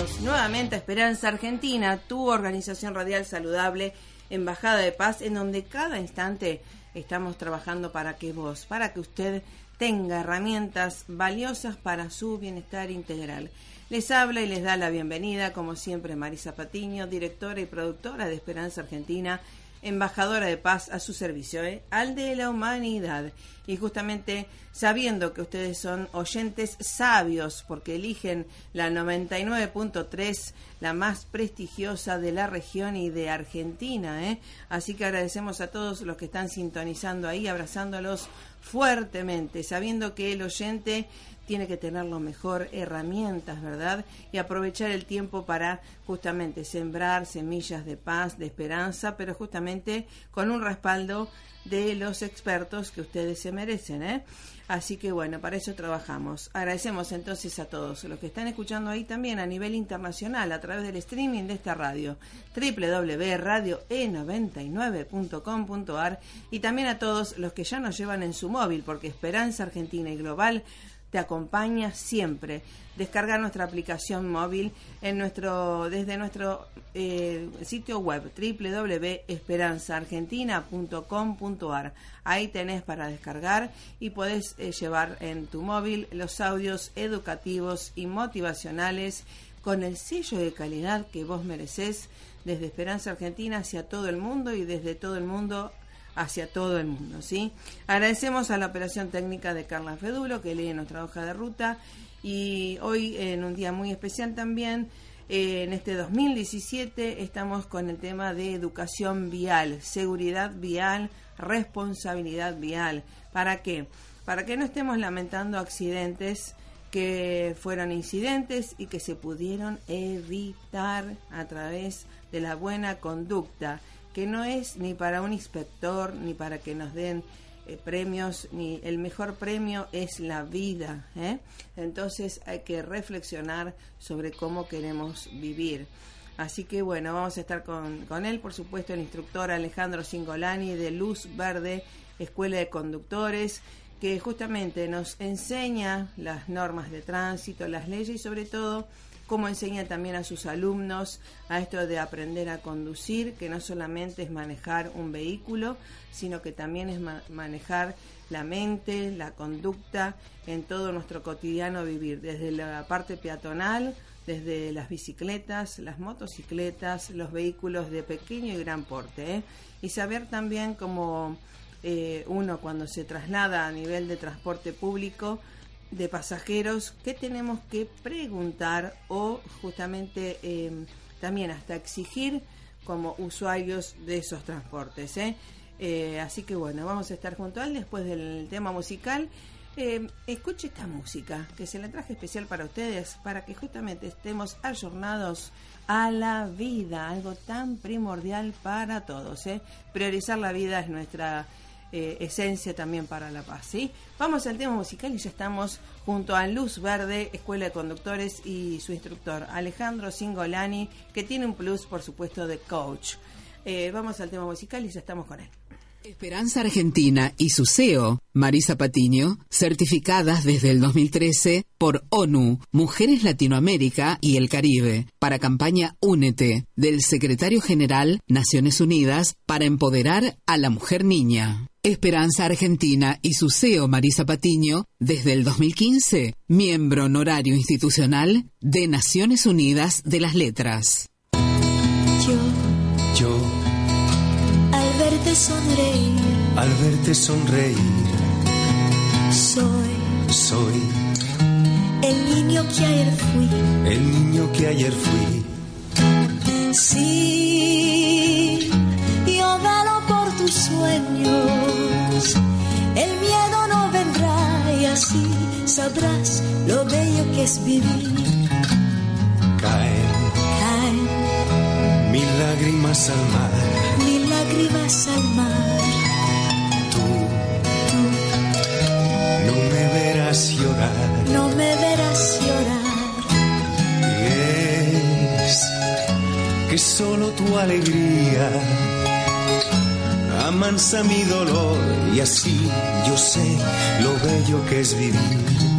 Bienvenidos nuevamente Esperanza Argentina, tu organización radial saludable, Embajada de Paz, en donde cada instante estamos trabajando para que vos, para que usted tenga herramientas valiosas para su bienestar integral. Les habla y les da la bienvenida, como siempre, Marisa Patiño, directora y productora de Esperanza Argentina embajadora de paz a su servicio, ¿eh? al de la humanidad. Y justamente sabiendo que ustedes son oyentes sabios, porque eligen la 99.3, la más prestigiosa de la región y de Argentina. ¿eh? Así que agradecemos a todos los que están sintonizando ahí, abrazándolos fuertemente, sabiendo que el oyente tiene que tener lo mejor herramientas, ¿verdad? Y aprovechar el tiempo para justamente sembrar semillas de paz, de esperanza, pero justamente con un respaldo de los expertos que ustedes se merecen, ¿eh? Así que bueno, para eso trabajamos. Agradecemos entonces a todos los que están escuchando ahí también a nivel internacional a través del streaming de esta radio, www.radioe99.com.ar y también a todos los que ya nos llevan en su móvil, porque Esperanza Argentina y Global te acompaña siempre. Descargar nuestra aplicación móvil en nuestro, desde nuestro eh, sitio web www.esperanzaargentina.com.ar. Ahí tenés para descargar y podés eh, llevar en tu móvil los audios educativos y motivacionales con el sello de calidad que vos mereces desde Esperanza Argentina hacia todo el mundo y desde todo el mundo hacia todo el mundo. ¿sí? Agradecemos a la operación técnica de Carla Fedulo que lee nuestra hoja de ruta y hoy en un día muy especial también. Eh, en este 2017 estamos con el tema de educación vial, seguridad vial, responsabilidad vial. ¿Para qué? Para que no estemos lamentando accidentes que fueron incidentes y que se pudieron evitar a través de la buena conducta que no es ni para un inspector, ni para que nos den eh, premios, ni el mejor premio es la vida. ¿eh? Entonces hay que reflexionar sobre cómo queremos vivir. Así que bueno, vamos a estar con, con él, por supuesto, el instructor Alejandro Singolani de Luz Verde, Escuela de Conductores, que justamente nos enseña las normas de tránsito, las leyes y sobre todo cómo enseña también a sus alumnos a esto de aprender a conducir, que no solamente es manejar un vehículo, sino que también es manejar la mente, la conducta en todo nuestro cotidiano vivir, desde la parte peatonal, desde las bicicletas, las motocicletas, los vehículos de pequeño y gran porte, ¿eh? y saber también cómo eh, uno cuando se traslada a nivel de transporte público, de pasajeros que tenemos que preguntar o justamente em, también hasta exigir como usuarios de esos transportes. ¿eh? Eh, así que bueno, vamos a estar junto a él después del tema musical. Em, escuche esta música que se la traje especial para ustedes, para que justamente estemos ayornados a la vida, algo tan primordial para todos. ¿eh? Priorizar la vida es nuestra eh, esencia también para la paz. Vamos al tema musical y ya estamos junto a Luz Verde, Escuela de Conductores y su instructor Alejandro Singolani, que tiene un plus, por supuesto, de coach. Eh, vamos al tema musical y ya estamos con él. Esperanza Argentina y su CEO, Marisa Patiño, certificadas desde el 2013 por ONU, Mujeres Latinoamérica y el Caribe, para campaña Únete, del secretario general Naciones Unidas para empoderar a la mujer niña. Esperanza Argentina y su CEO Marisa Patiño, desde el 2015, miembro honorario institucional de Naciones Unidas de las Letras. Yo, Yo, al verte sonreír, al verte sonreír, soy. Soy. El niño que ayer fui. el niño que ayer fui. Sí, que es vivir. Caen Caen mil lágrimas al mar. mil lágrimas al mar. Tú no me verás llorar. No me verás llorar. Y es que solo tu alegría amansa mi dolor y así yo sé lo bello que es vivir.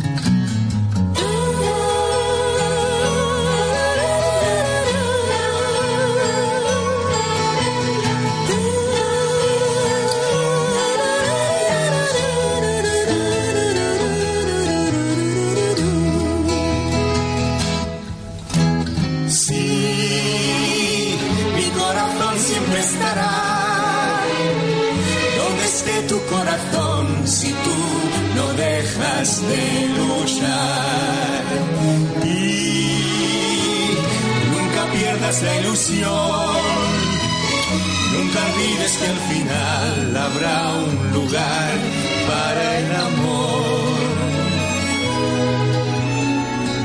Luchar. Y nunca pierdas la ilusión, nunca olvides que al final habrá un lugar para el amor.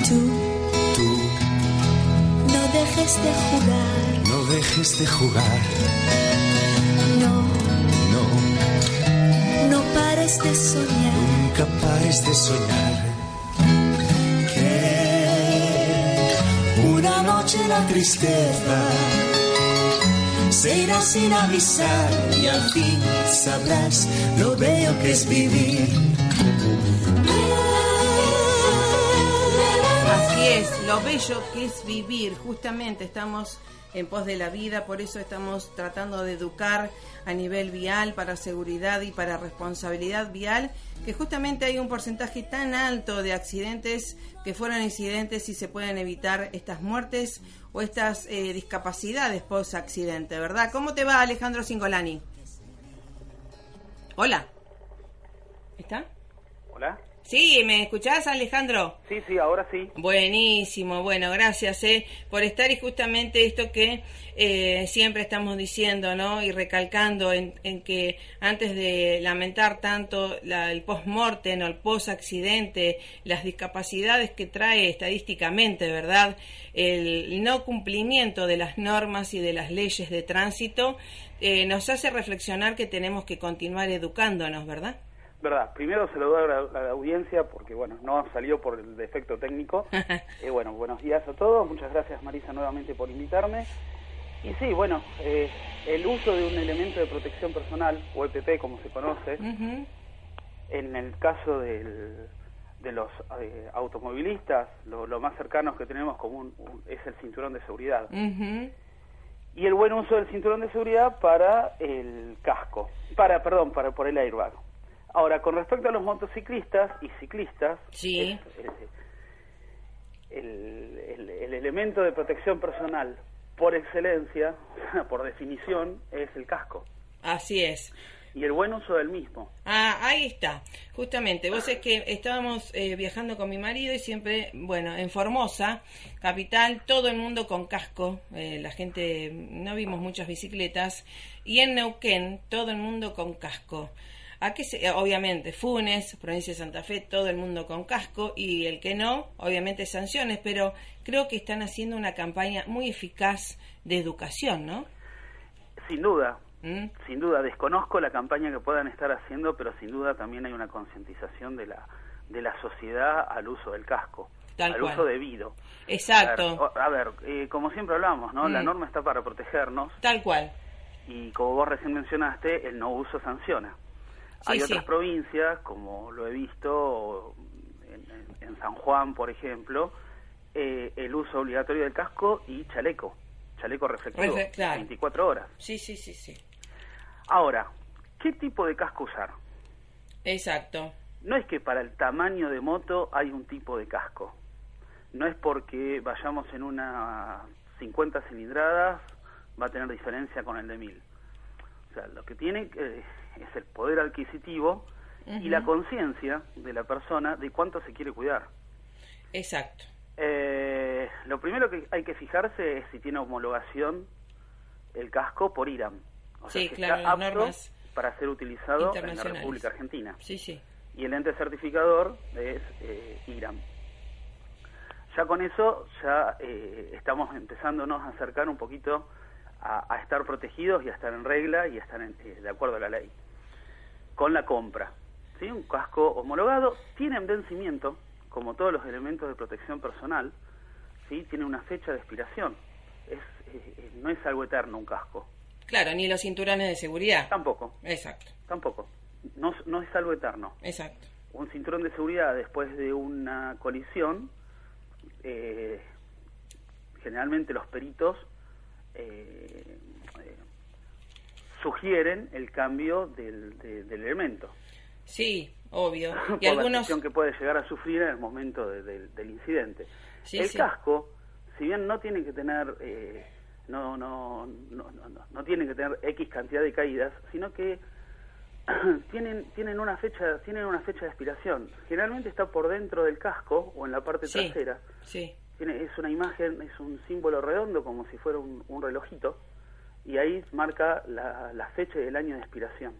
Tú Tú no dejes de jugar. no dejes de jugar, No, no. no pares de soñar. De soñar que una noche la tristeza se irá sin avisar y al fin sabrás lo bello que es vivir. Así es, lo bello que es vivir. Justamente estamos en pos de la vida, por eso estamos tratando de educar a nivel vial para seguridad y para responsabilidad vial, que justamente hay un porcentaje tan alto de accidentes que fueron incidentes y se pueden evitar estas muertes o estas eh, discapacidades post accidente, ¿verdad? ¿Cómo te va Alejandro Singolani? Hola. ¿Está? Hola. Sí, ¿me escuchás Alejandro? Sí, sí, ahora sí. Buenísimo, bueno, gracias eh, por estar y justamente esto que eh, siempre estamos diciendo, ¿no? Y recalcando en, en que antes de lamentar tanto la- el post-mortem o el post-accidente, las discapacidades que trae estadísticamente, ¿verdad? El no cumplimiento de las normas y de las leyes de tránsito eh, nos hace reflexionar que tenemos que continuar educándonos, ¿verdad? Verdad, primero doy a la, a la audiencia porque, bueno, no salió por el defecto técnico. Eh, bueno, buenos días a todos. Muchas gracias, Marisa, nuevamente por invitarme. Y sí, bueno, eh, el uso de un elemento de protección personal, o EPP como se conoce, en el caso del- de los eh, automovilistas, lo, lo más cercanos que tenemos común un- es el cinturón de seguridad. Y el buen uso del cinturón de seguridad para el casco, para, perdón, para por el airbag. Ahora, con respecto a los motociclistas y ciclistas, Sí. eh, el, el- el elemento de protección personal por excelencia, por definición, es el casco Así es. y el buen uso del mismo. Ah, ahí está, justamente. Vos es que estábamos eh, viajando con mi marido y siempre, bueno, en Formosa, capital, todo el mundo con casco, eh, la gente, no vimos muchas bicicletas, y en Neuquén, todo el mundo con casco. ¿A qué se- obviamente, Funes, provincia de Santa Fe, todo el mundo con casco, y el que no, obviamente sanciones, pero creo que están haciendo una campaña muy eficaz de educación, ¿no? Sin duda, ¿Mm? sin duda, desconozco la campaña que puedan estar haciendo, pero sin duda también hay una concientización de la, de la sociedad al uso del casco, Tal al cual. uso debido. Exacto. A ver, o- a ver, eh, como siempre hablamos, ¿no? La Mm. norma está para protegernos Tal cual. y como vos recién mencionaste, el no uso sanciona. Hay otras provincias, como lo he visto en, San Juan, por ejemplo, eh, el uso obligatorio del casco y chaleco, chaleco reflectivo, 24 horas. Sí, sí, sí, sí. Ahora, ¿qué tipo de casco usar? Exacto. No es que para el tamaño de moto hay un tipo de casco. No es porque vayamos en una 50 cilindradas va a tener diferencia con el de 1000. O sea, lo que tiene eh, es el poder adquisitivo y la conciencia de la persona de cuánto se quiere cuidar. Exacto. Eh, lo primero que hay que fijarse es si tiene homologación el casco por IRAM. O sea, sí, claro, normas para ser utilizado en la República Argentina. Sí, sí. Y el ente certificador es eh, IRAM. Ya con eso ya eh, estamos empezándonos a acercar un poquito a, estar protegidos y a estar en regla y a estar eh, de acuerdo a la ley. Con la compra, ¿sí? un casco homologado tiene vencimiento, como todos los elementos de protección personal, ¿sí? tiene una fecha de expiración. Es, no es algo eterno un casco. Claro, ni los cinturones de seguridad. Tampoco. Exacto. Tampoco. No, no es algo eterno. Exacto. Un cinturón de seguridad después de una colisión, eh, generalmente los peritos eh, eh, sugieren el cambio del, elemento. Sí, obvio. Y Por algunos... la que puede llegar a sufrir en el momento del incidente. el casco, si bien no tiene que tener no, no, no, no, no tienen que tener X cantidad de caídas, sino que tienen, tienen una fecha, tienen una fecha de expiración. Generalmente está por dentro del casco o en la parte trasera. Sí. Tiene, es una imagen, es un símbolo redondo como si fuera un, relojito y ahí marca la, la fecha y año de expiración.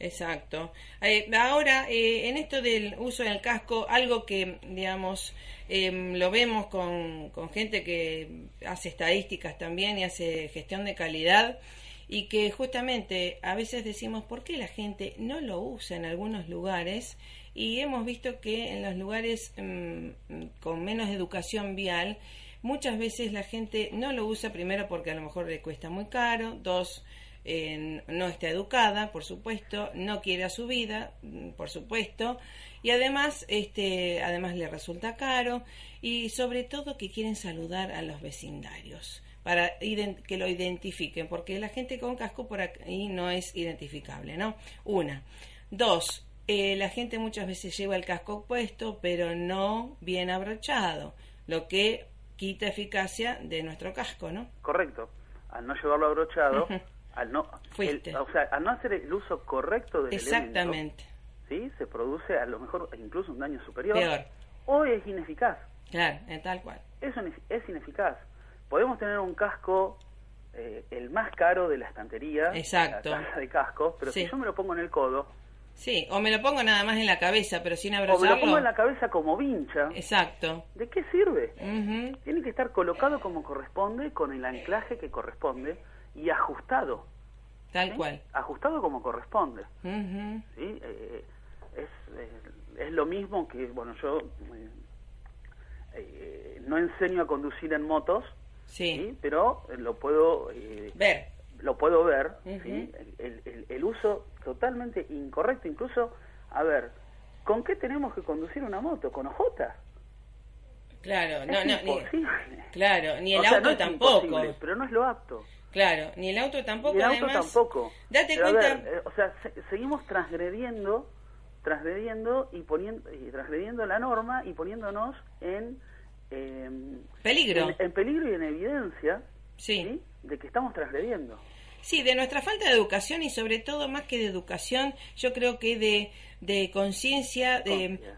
Exacto. Eh, ahora, eh, en esto del uso del casco, algo que, digamos, em, lo vemos con, con, gente que hace estadísticas también y hace gestión de calidad y que justamente a veces decimos, ¿por qué la gente no lo usa en algunos lugares? Y hemos visto que en los lugares em, con menos educación vial, muchas veces la gente no lo usa primero porque a lo mejor le cuesta muy caro, dos, no está educada, por supuesto, no quiere a su vida, mm, por supuesto, y además, este, además le resulta caro y sobre todo que quieren saludar a los vecindarios para que lo identifiquen, porque la gente con casco por ahí no es identificable, ¿no? Una. Dos, eh, la gente muchas veces lleva el casco puesto, pero no bien abrochado, lo que quita eficacia de nuestro casco, ¿no? Correcto. Al no llevarlo abrochado, al no, o sea, al no hacer el uso correcto del Exactamente. ¿sí? Se produce a lo mejor incluso un daño superior. Peor. O es ineficaz. Claro, tal cual. Eso es ineficaz. Podemos tener un casco eh, el más caro de la estantería, Exacto. la de cascos, pero si yo me lo pongo en el codo, Sí, o me lo pongo nada más en la cabeza, pero sin abrazarlo. O me lo pongo en la cabeza como vincha. Exacto. ¿De qué sirve? Tiene que estar colocado como corresponde, con el anclaje que corresponde y ajustado. Tal cual. Ajustado como corresponde. ¿sí? Eh, es, eh, es, lo mismo que, bueno, yo eh, no enseño a conducir en motos, sí. pero lo puedo ver. Lo puedo ver, ¿sí? el, el, el, uso totalmente incorrecto, incluso, a ver, ¿con qué tenemos que conducir una moto? ¿Con ojotas? Claro, no, no, ni, claro, ni el auto tampoco. Pero no es lo apto. Claro, ni el auto tampoco. Ni el auto tampoco. Date cuenta. Eh, o sea, seguimos transgrediendo, transgrediendo y poniendo, y transgrediendo la norma y poniéndonos en em, peligro, en, peligro y en evidencia, sí. De que estamos transgrediendo. Sí, de nuestra falta de educación y sobre todo más que de educación, yo creo que de, de conciencia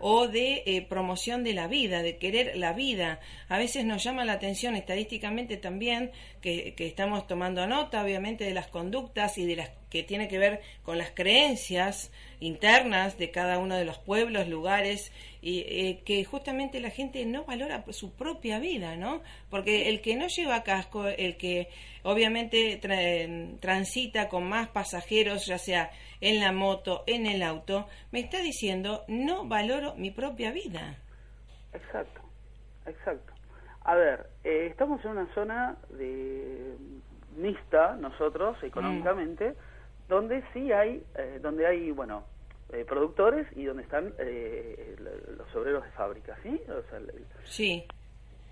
o de eh, promoción de la vida, de querer la vida. A veces nos llama la atención estadísticamente también que, que estamos tomando nota, obviamente, de las conductas y de las que tiene que ver con las creencias internas de cada uno de los pueblos, lugares, y eh, que justamente la gente no valora su propia vida, ¿no? Porque el que no lleva casco, el que obviamente transita con más pasajeros, ya sea en la moto, en el auto, me está diciendo, no valoro mi propia vida. Exacto, exacto. A ver, eh, estamos en una zona de mixta nosotros económicamente, donde sí hay, eh, donde hay, bueno, eh, productores y donde están eh, los obreros de fábrica, ¿sí? O sea, el- Sí,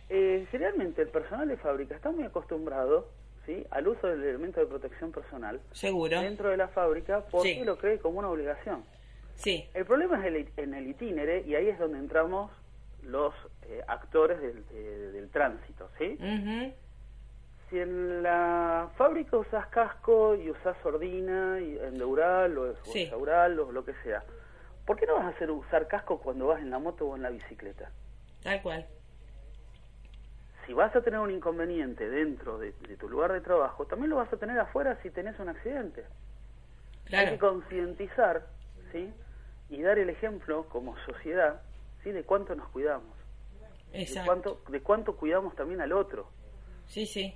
eh, generalmente el personal de fábrica está muy acostumbrado ¿sí? al uso del elemento de protección personal seguro. dentro de la fábrica porque Sí. lo cree como una obligación. Sí, El problema es el- en el itinere y ahí es donde entramos los eh, actores del, de- del tránsito. ¿sí? ujú, Si en la fábrica usas casco y usas sordina y endeural o, o Sí. Saural o lo que sea, ¿por qué no vas a hacer usar casco cuando vas en la moto o en la bicicleta? tal cual. si vas a tener un inconveniente dentro de, de tu lugar de trabajo, también lo vas a tener afuera si tenés un accidente. Hay que Claro, concientizar, ¿sí? Y dar el ejemplo como sociedad, ¿sí? De cuánto nos cuidamos. De exacto. cuánto, de cuánto cuidamos también al otro, Sí, sí.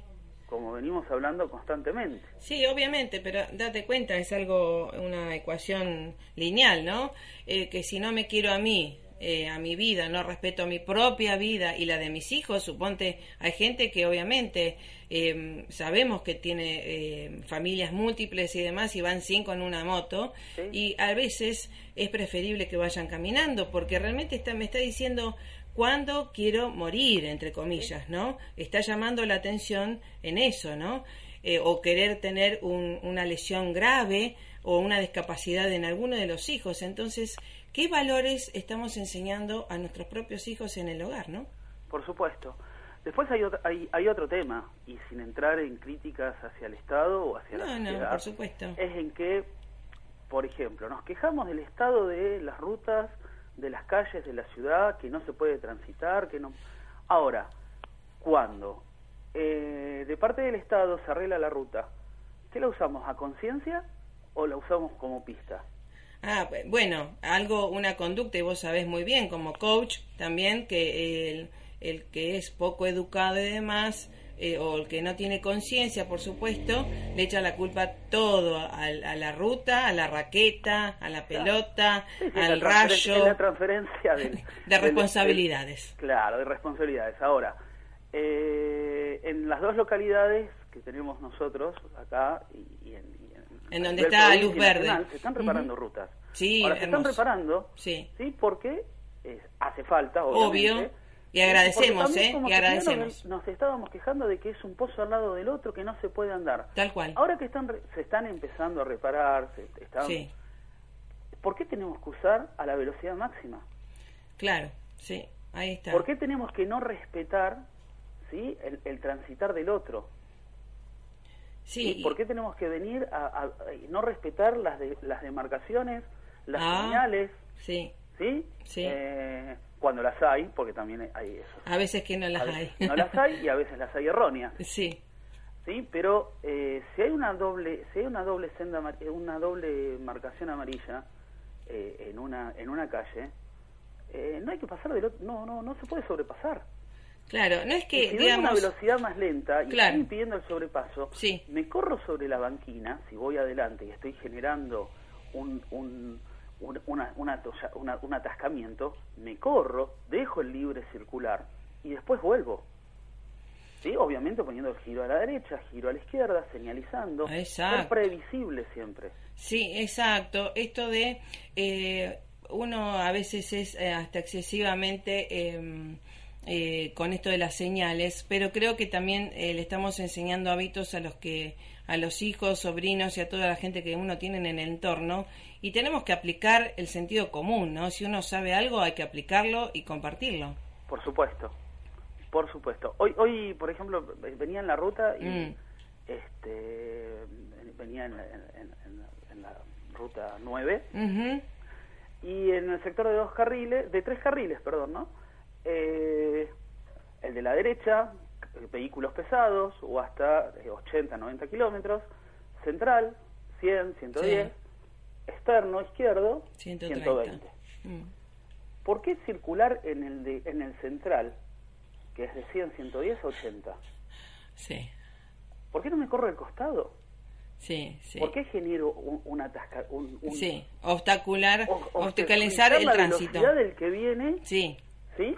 Como venimos hablando constantemente. Sí, obviamente, pero date cuenta, es algo, una ecuación lineal, ¿no? Eh, que si no me quiero a mí, eh, a mi vida, no respeto mi propia vida y la de mis hijos, suponte, hay gente que obviamente eh, sabemos que tiene eh, familias múltiples y demás y van cinco en una moto Sí. y a veces es preferible que vayan caminando porque realmente está, me está diciendo cuándo quiero morir, entre comillas, ¿no? Está llamando la atención en eso, ¿no? Eh, o querer tener un- una lesión grave o una discapacidad en alguno de los hijos. Entonces, ¿qué valores estamos enseñando a nuestros propios hijos en el hogar, no? Por supuesto. Después hay otro, hay, hay otro tema, y sin entrar en críticas hacia el Estado o hacia la No, no, sociedad, por supuesto. es en que, por ejemplo, nos quejamos del estado de las rutas, de las calles de la ciudad, que no se puede transitar, que no... Ahora, cuando eh, de parte del Estado se arregla la ruta, ¿qué la usamos a conciencia o la usamos como pista? Ah, bu- bueno, algo, una conducta, y vos sabés muy bien, como coach también, que el, el que es poco educado y demás, eh, o el que no tiene conciencia, por supuesto, le echa la culpa todo al- a, la ruta, a la raqueta, a la pelota, Sí, sí, al la rayo, es la transferencia del- de responsabilidades. del- claro, de responsabilidades. Ahora, eh, en las dos localidades que tenemos nosotros acá y, y en, y En a donde está luz verde. nacional, se están reparando Ujú. rutas. Sí, Ahora se están hermoso. reparando, Sí. sí, porque eh, hace falta, Obvio. Y agradecemos, ¿eh? Y agradecemos. Nos, estábamos quejando de que es un pozo al lado del otro que no se puede andar. Tal cual. Ahora que están se están empezando a reparar, se están, Sí, ¿por qué tenemos que usar a la velocidad máxima? claro, sí, ahí está. ¿Por qué tenemos que no respetar ¿sí? el, el transitar del otro? Sí, ¿Sí? ¿Por qué tenemos que venir a, a- a no respetar las, de- las demarcaciones, las Ah. señales? sí, ¿sí? Sí. Eh, cuando las hay, porque también hay eso. a veces que no las hay. no las hay y a veces las hay erróneas. sí, Sí, pero eh, si hay una doble, si hay una doble senda, eh, una doble marcación amarilla eh, en una en una calle, eh, no hay que pasar del otro, no, no, no se puede sobrepasar. claro, no es Y que, si voy a una digamos, velocidad más lenta y Claro. estoy impidiendo el sobrepaso, Sí. me corro sobre la banquina, si voy adelante y estoy generando un, un, una, una una- un atascamiento, me corro, dejo el libre circular y después vuelvo. ¿Sí? Obviamente poniendo el giro a la derecha, giro a la izquierda, señalizando. Exacto. Ser previsible siempre. Sí, exacto. Esto de eh, uno a veces es eh, hasta excesivamente eh, eh, con esto de las señales, pero creo que también eh, le estamos enseñando hábitos a los que a los hijos, sobrinos y a toda la gente que uno tiene en el entorno y tenemos que aplicar el sentido común, ¿no? Si uno sabe algo hay que aplicarlo y compartirlo. Por supuesto. Por supuesto. Hoy, hoy por ejemplo, venía en la ruta y Mm. este venía en la, en- en- en la ruta 9 Ujú. y en el sector de dos carriles, de tres carriles, perdón, ¿no? Eh, el de la derecha, vehículos pesados o hasta eh, 80, 90 kilómetros, central, 100, 110, externo, izquierdo, 130. 120. Mm. ¿Por qué circular en el, de, en el central, que es de 100, 110 a 80? Sí, ¿Por qué no me corro al costado? sí, sí. ¿Por qué genero un, un atasca, un, un- Sí, obstacular, obstaculizar el la tránsito. velocidad del que viene, Sí, ¿sí?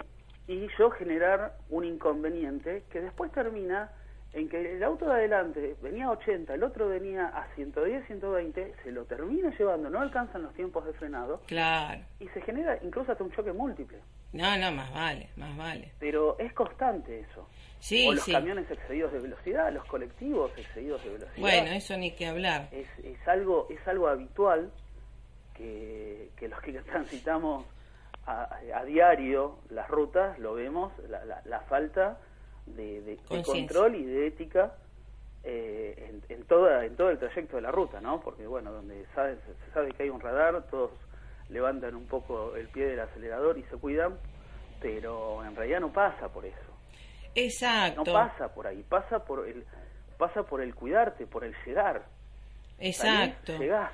Y yo generar un inconveniente que después termina en que el auto de adelante venía a 80, el otro venía a 110, 120, se lo termina llevando, no alcanzan los tiempos de frenado. Claro. Y se genera incluso hasta un choque múltiple. No, no, más vale, más vale. Pero es constante eso. Sí, o los sí. camiones excedidos de velocidad, los colectivos excedidos de velocidad. Bueno, eso ni que hablar. es, es algo es algo habitual que, que los que transitamos a, a diario las rutas lo vemos la, la, la falta de, de- control y de ética eh, en, en toda en todo el trayecto de la ruta no porque bueno donde sabe, se sabe que hay un radar todos levantan un poco el pie del acelerador y se cuidan pero en realidad no pasa por eso Exacto. no pasa por ahí pasa por el pasa por el cuidarte por el llegar Exacto. Llegás.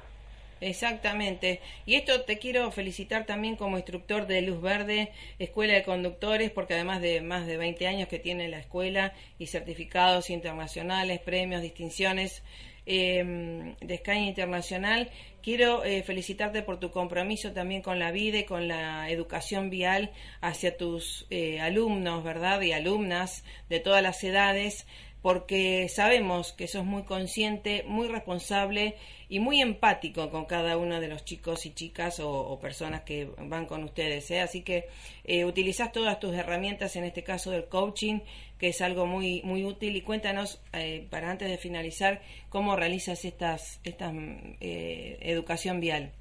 Exactamente. Y esto te quiero felicitar también como instructor de Luz Verde, Escuela de Conductores, porque además de más de 20 años que tiene la escuela y certificados internacionales, premios, distinciones eh, de Sky Internacional, quiero eh, felicitarte por tu compromiso también con la vida y con la educación vial hacia tus eh, alumnos, ¿verdad? Y alumnas de todas las edades porque sabemos que sos muy consciente, muy responsable y muy empático con cada uno de los chicos y chicas o, o personas que van con ustedes. ¿eh? Así que eh, utilizás todas tus herramientas, en este caso del coaching, que es algo muy muy útil. Y cuéntanos, eh, para antes de finalizar, cómo realizas estas, estas eh, educación vial.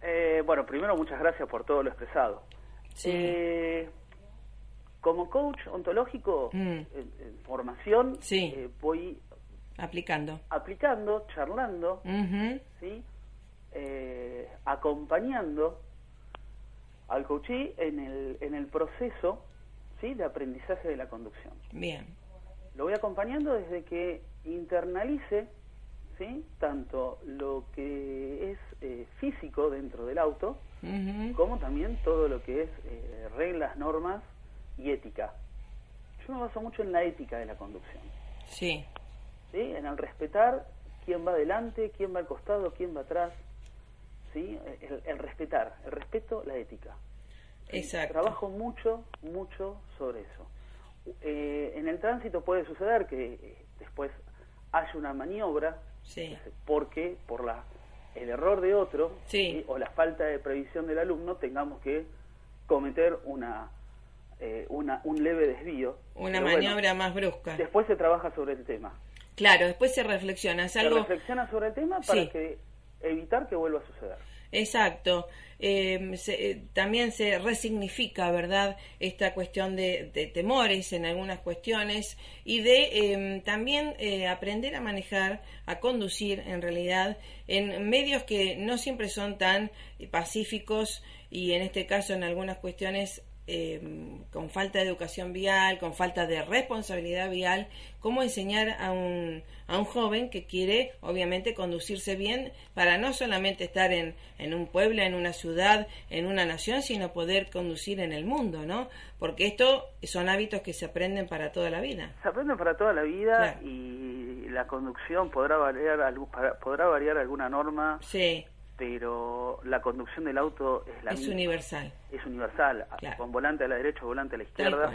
Eh, bueno, primero muchas gracias por todo lo expresado. Sí. Eh, como coach ontológico, Mm. en, en formación, Sí. eh, voy Aplicando. aplicando, charlando. ¿sí? Eh, acompañando al coachí en el, en el proceso ¿sí? de aprendizaje de la conducción. Bien. Lo voy acompañando desde que internalice ¿sí? tanto lo que es eh, físico dentro del auto, como también todo lo que es eh, reglas, normas y ética. Yo me baso mucho en la ética de la conducción, Sí. ¿sí? en el respetar quién va adelante, quién va al costado, quién va atrás, ¿sí? el, el respetar, el respeto, la ética. ¿sí? Exacto. Trabajo mucho, mucho sobre eso. Eh, en el tránsito puede suceder que eh, después haya una maniobra Sí. porque por la el error de otro Sí. ¿sí? o la falta de previsión del alumno tengamos que cometer una, eh, una un leve desvío. Una Pero bueno, maniobra más brusca. después se trabaja sobre el tema. Claro, después se reflexiona. Es Se reflexiona sobre el tema para Sí. que evitar que vuelva a suceder. Exacto. Eh, se- eh, también se resignifica, ¿verdad?, esta cuestión de, de temores en algunas cuestiones y de eh, también eh, aprender a manejar, a conducir en realidad en medios que no siempre son tan pacíficos y en este caso en algunas cuestiones eh, con falta de educación vial, con falta de responsabilidad vial, cómo enseñar a un, a un joven que quiere, obviamente, conducirse bien para no solamente estar en, en un pueblo, en una ciudad, en una nación, sino poder conducir en el mundo, ¿no? Porque esto son hábitos que se aprenden para toda la vida. Se aprende para toda la vida Claro. y la conducción podrá variar, podrá variar alguna norma, Sí, pero la conducción del auto es la es misma. universal. es universal. Claro. Con volante a la derecha o volante a la izquierda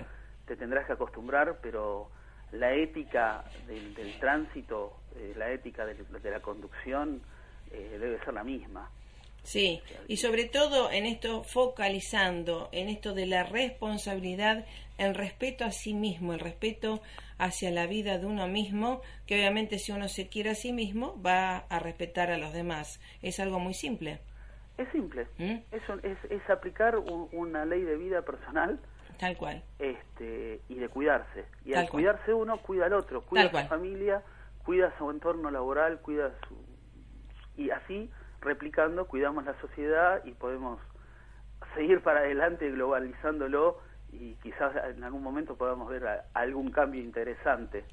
te tendrás que acostumbrar, pero la ética del, del tránsito, eh, la ética del- de, la conducción eh, debe ser la misma. Sí, y sobre todo en esto focalizando en esto de la responsabilidad, el respeto a sí mismo, el respeto hacia la vida de uno mismo, que obviamente si uno se quiere a sí mismo va a respetar a los demás. Es algo muy simple. Es simple. ¿Mm? Es, un- es, es aplicar un- una ley de vida personal Tal cual. este, y de cuidarse. Y Tal al cual. cuidarse uno, cuida al otro, cuida Tal a cual. su familia, cuida su entorno laboral, cuida su... Y así, replicando, cuidamos la sociedad y podemos seguir para adelante globalizándolo y quizás en algún momento podamos ver a- algún cambio interesante.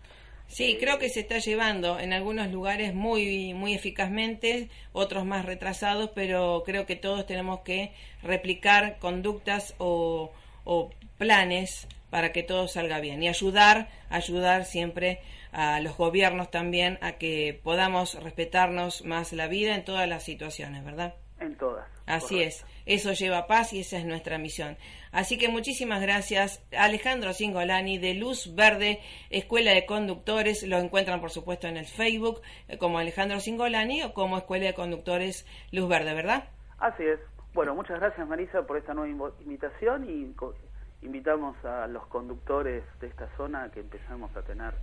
Sí, Eh, creo que se está llevando en algunos lugares muy muy eficazmente, otros más retrasados, pero creo que todos tenemos que replicar conductas o, o planes para que todo salga bien y ayudar, ayudar siempre a los gobiernos también a que podamos respetarnos más la vida en todas las situaciones, ¿verdad? En todas. Así es, eso lleva paz y esa es nuestra misión. Así que muchísimas gracias, Alejandro Singolani de Luz Verde, Escuela de Conductores. Lo encuentran, por supuesto, en el Facebook eh, como Alejandro Singolani o como Escuela de Conductores Luz Verde, ¿verdad? Así es. Bueno, muchas gracias, Marisa, por esta nueva invitación y invitamos a los conductores de esta zona a que empezamos a tener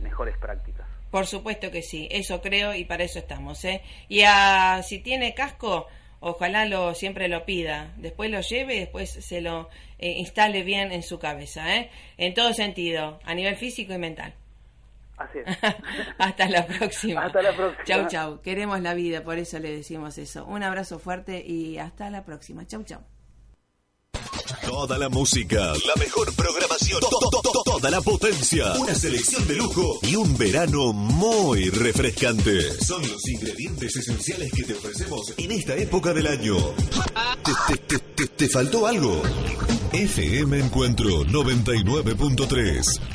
mejores prácticas. Por supuesto que sí, eso creo y para eso estamos. ¿eh? Y a, si tiene casco, ojalá lo siempre lo pida, después lo lleve y después se lo eh, instale bien en su cabeza, ¿eh? en todo sentido, a nivel físico y mental. Así es. Hasta la próxima. Hasta la próxima. Chau, chau. Queremos la vida, por eso le decimos eso. Un abrazo fuerte y hasta la próxima. Chau, chau. Toda la música, la mejor programación, toda la potencia, una selección de lujo y un verano muy refrescante. Son los ingredientes esenciales que te ofrecemos en esta época del año. ¿Te, te faltó algo? FM Encuentro 99.3